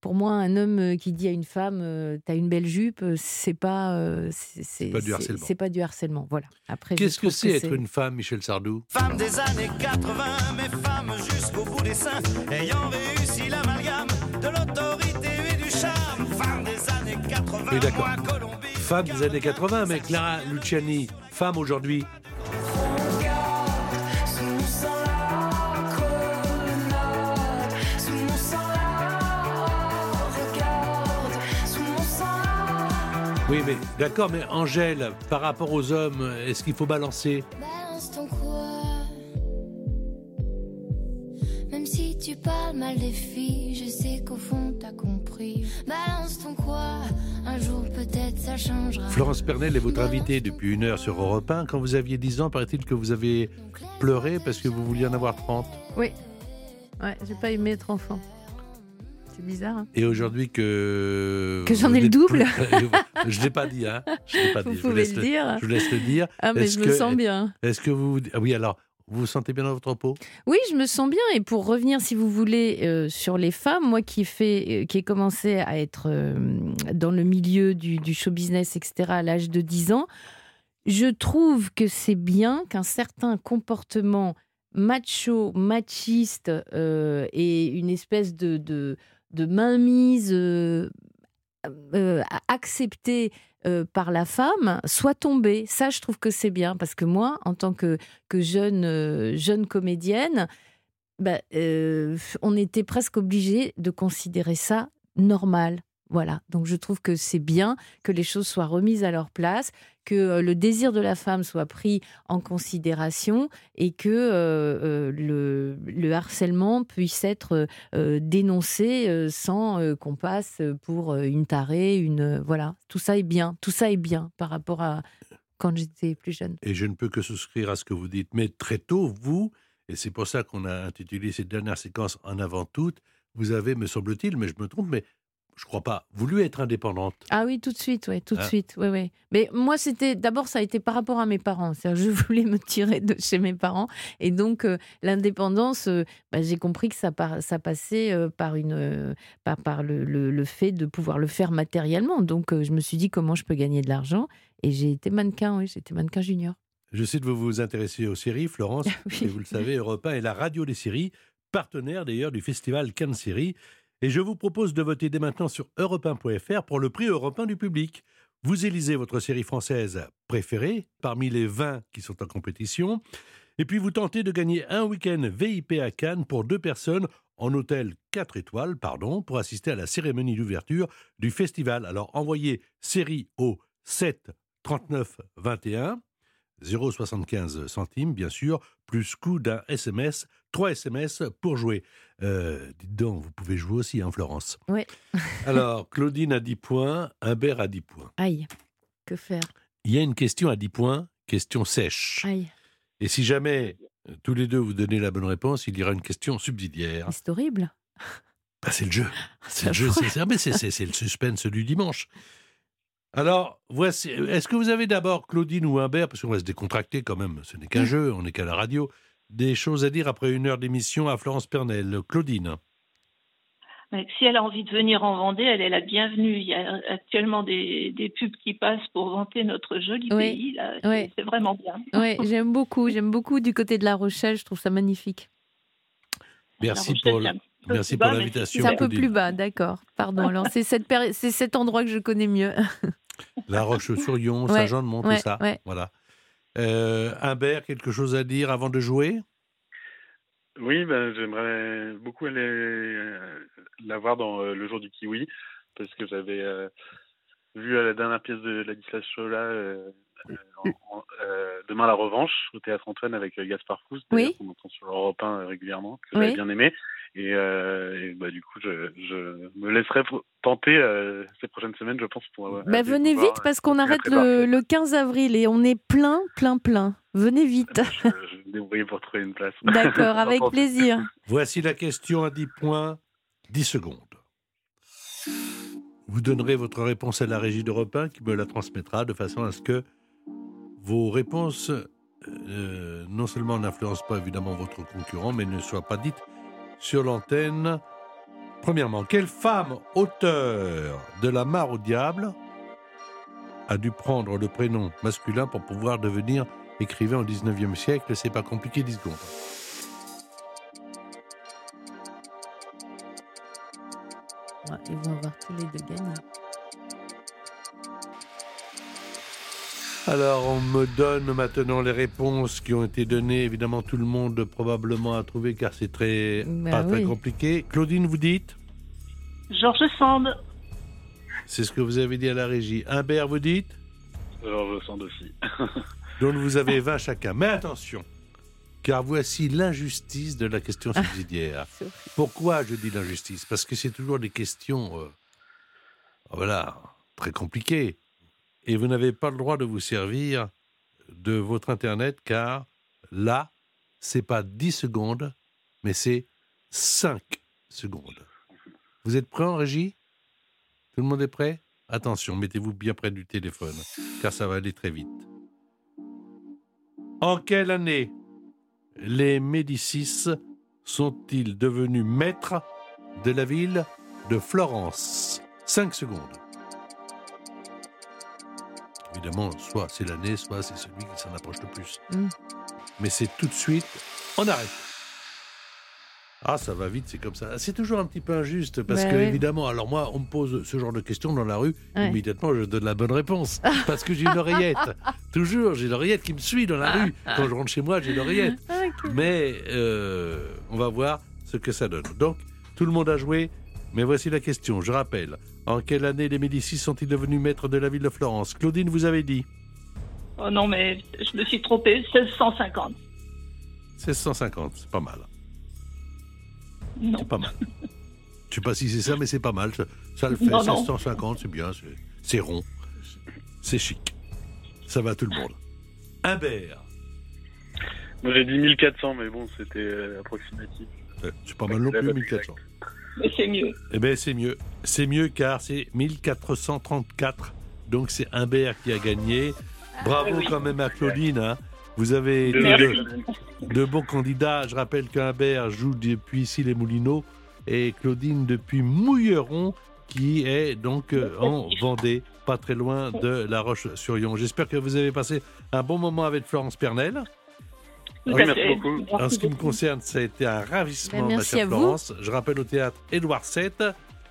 Pour moi, un homme qui dit à une femme euh, "T'as une belle jupe", euh, c'est pas, euh, c'est pas du harcèlement. C'est pas du harcèlement. Voilà. Après, Qu'est-ce que c'est être une femme, Michel Sardou? Femme des années 80, mais femme jusqu'au bout des seins, ayant réussi l'amalgame de l'autorité et du charme. Femme des années 80, Oui, d'accord. moi, Colombie, Femme des années 80, mais Clara Luciani, femme aujourd'hui. Oui, mais d'accord, mais Angèle, par rapport aux hommes, est-ce qu'il faut balancer? Balance ton quoi? Même si tu parles mal des filles, je sais qu'au fond t'as compris. Balance ton quoi? Un jour peut-être ça changera. Florence Pernel est votre invitée depuis une heure sur Europe 1. Quand vous aviez 10 ans, paraît-il que vous avez pleuré parce que vous vouliez en avoir 30. Oui. Ouais, j'ai pas aimé être enfant. C'est bizarre. hein Et aujourd'hui que... Que j'en ai le double plus- [laughs] Je ne l'ai pas dit, hein. Je l'ai pas Vous dit. Je vous pouvez le dire. Je vous laisse le dire. Ah, mais je me sens bien. Est-ce que vous... Ah oui, alors, vous vous sentez bien dans votre peau? Oui, je me sens bien. Et pour revenir, si vous voulez, euh, sur les femmes, moi qui, ai fait, euh, qui ai commencé à être euh, dans le milieu du, du show business, etc., à l'âge de 10 ans, je trouve que c'est bien qu'un certain comportement macho, machiste et une espèce de, de, de mainmise euh, euh, acceptée euh, par la femme soit tombé. Ça, je trouve que c'est bien parce que moi, en tant que, jeune, jeune comédienne, bah, on était presque obligé de considérer ça normal. Voilà, donc je trouve que c'est bien que les choses soient remises à leur place, que euh, le désir de la femme soit pris en considération et que euh, euh, le, le harcèlement puisse être dénoncé sans qu'on passe pour une tarée, une voilà. Tout ça est bien, tout ça est bien par rapport à quand j'étais plus jeune. Et je ne peux que souscrire à ce que vous dites. Mais très tôt, vous, et c'est pour ça qu'on a intitulé cette dernière séquence en avant toute, vous avez, me semble-t-il, mais je me trompe, mais je crois pas, voulu être indépendante. Ah oui, tout de suite, ouais, tout de Ah. suite, ouais, ouais. Mais moi, c'était d'abord, ça a été par rapport à mes parents. C'est-à-dire, je [laughs] voulais me tirer de chez mes parents, et donc euh, l'indépendance, euh, bah, j'ai compris que ça, par- ça passait euh, par une, par, par le, le- le fait de pouvoir le faire matériellement. Donc, je me suis dit comment je peux gagner de l'argent, et j'ai été mannequin, oui, j'étais mannequin junior. Je sais que vous vous intéressez aux séries, Florence, [laughs] Oui. et vous le savez, Europe 1 est la radio des séries, partenaire d'ailleurs du festival Cannes Séries. Et je vous propose de voter dès maintenant sur europe1.fr pour le prix Europe 1 du public. Vous élisez votre série française préférée parmi les 20 qui sont en compétition. Et puis vous tentez de gagner un week-end VIP à Cannes pour deux personnes en hôtel 4 étoiles, pardon, pour assister à la cérémonie d'ouverture du festival. Alors envoyez série au 7 39 21 0,75 centimes, bien sûr, plus coût d'un SMS, 3 SMS pour jouer. Euh, dites donc, vous pouvez jouer aussi, hein, Florence Ouais. [laughs] Alors, Claudine a 10 points, Humbert a 10 points. Aïe, que faire? Il y a une question à 10 points, question sèche. Aïe, Et si jamais euh, tous les deux vous donnez la bonne réponse, il y aura une question subsidiaire. c'est horrible. Bah, [laughs] c'est le jeu. C'est le jeu. Ah, mais c'est- c'est le suspense du dimanche. Alors, voici. Est-ce que vous avez d'abord, Claudine ou Humbert, parce qu'on va se décontracter quand même, ce n'est qu'un jeu, on n'est qu'à la radio, des choses à dire après une heure d'émission à Florence Pernel Claudine Mais Si elle a envie de venir en Vendée, elle est la bienvenue. Il y a actuellement des, des pubs qui passent pour vanter notre joli Oui, pays. là. C'est oui. c'est vraiment bien. Ouais, j'aime beaucoup, j'aime beaucoup du côté de La Rochelle, je trouve ça magnifique. Merci La Rochelle, pour, c'est un peu merci plus pour l'invitation. C'est un peu plus bas, d'accord. Pardon. [laughs] Alors c'est cette péri- c'est cet endroit que je connais mieux. [laughs] La Roche-sur-Yon, Ouais, Saint-Jean-de-Mont, ouais, tout ça. ouais. Voilà. Euh, Humbert, quelque chose à dire avant de jouer? Oui, ben, j'aimerais beaucoup aller euh, la voir dans euh, Le jour du kiwi, parce que j'avais euh, vu euh, la dernière pièce de Ladislas Chola, en- en- euh, Demain la revanche, au Théâtre Antoine avec euh, Gaspard Proust, Oui. qu'on entend sur Europe 1 régulièrement, que Oui. j'avais bien aimé. Et, euh, et, bah, du coup, je, je me laisserai tenter euh, ces prochaines semaines, je pense, pour... euh, Bah, venez vite parce euh, qu'on arrête le, parfait. le 15 avril et on est plein, plein, plein. Venez vite. Je, je vais me débrouiller pour trouver une place. [laughs] D'accord, avec plaisir. Voici la question à 10 points, 10 secondes. Vous donnerez votre réponse à la régie d'Europe 1 qui me la transmettra de façon à ce que vos réponses euh, non seulement n'influencent pas évidemment votre concurrent, mais ne soient pas dites sur l'antenne. Premièrement, quelle femme auteur de La Mare au diable a dû prendre le prénom masculin pour pouvoir devenir écrivain au 19e siècle? C'est pas compliqué, 10 secondes. Ils vont avoir tous les deux gagné. Alors, on me donne maintenant les réponses qui ont été données. Évidemment, tout le monde probablement a trouvé car c'est très, pas très oui. compliqué. Claudine, vous dites? Georges Sand. C'est ce que vous avez dit à la régie. Humbert, vous dites? Georges Sand aussi. [laughs] Donc, vous avez 20 chacun. Mais attention, car voici l'injustice de la question subsidiaire. [laughs] Pourquoi je dis l'injustice? Parce que c'est toujours des questions, euh, voilà, très compliquées. Et vous n'avez pas le droit de vous servir de votre Internet, car là, c'est pas 10 secondes, mais c'est 5 secondes. Vous êtes prêts en régie? Tout le monde est prêt? Attention, mettez-vous bien près du téléphone, car ça va aller très vite. En quelle année les Médicis sont-ils devenus maîtres de la ville de Florence? 5 secondes. Évidemment, soit c'est l'année, soit c'est celui qui s'en approche le plus. Mm. Mais c'est tout de suite, on arrête. Ah, ça va vite, c'est comme ça. C'est toujours un petit peu injuste parce que, évidemment, alors moi, on me pose ce genre de questions dans la rue, Ouais. immédiatement, je donne la bonne réponse [laughs] parce que j'ai une oreillette. toujours, j'ai l'oreillette qui me suit dans la rue. Quand je rentre chez moi, j'ai l'oreillette. Ah, ok. Mais euh, on va voir ce que ça donne. Donc, tout le monde a joué, mais voici la question. Je rappelle, en quelle année les Médicis sont-ils devenus maîtres de la ville de Florence? Claudine, vous avez dit Oh non, mais je me suis trompée. 1650. 1650, c'est pas mal. Non. C'est pas mal. Je sais pas si c'est ça, mais c'est pas mal. Ça, ça le fait, Non, non. 1650, c'est bien, c'est- c'est rond, c'est chic. Ça va à tout le monde. Humbert, Moi j'ai dit 1400, mais bon, c'était euh, approximatif. euh, c'est pas mal non plus, 1400. Mais c'est mieux. Eh bien, c'est mieux. C'est mieux car c'est 1434. Donc, c'est Humbert qui a gagné. Bravo Ah oui. quand même à Claudine. hein. Vous avez été de, de bons candidats. Je rappelle qu'Humbert joue depuis ici les Moulineaux et Claudine depuis Mouilleron, qui est donc euh, en Vendée, pas très loin de La Roche-sur-Yon. J'espère que vous avez passé un bon moment avec Florence Pernel. Oui, merci beaucoup. En ce qui me concerne, ça a été un ravissement, Ben, ma chère à vous. Florence. Je rappelle au théâtre Édouard VII,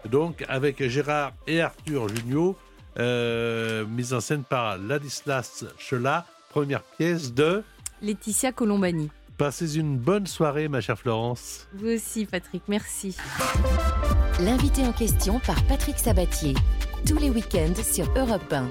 donc avec Gérard et Arthur Junio, euh, mise en scène par Ladislas Chola, première pièce de. Laetitia Colombani. Passez une bonne soirée, ma chère Florence. Vous aussi, Patrick, merci. L'invité en question par Patrick Sabatier. Tous les week-ends sur Europe 1.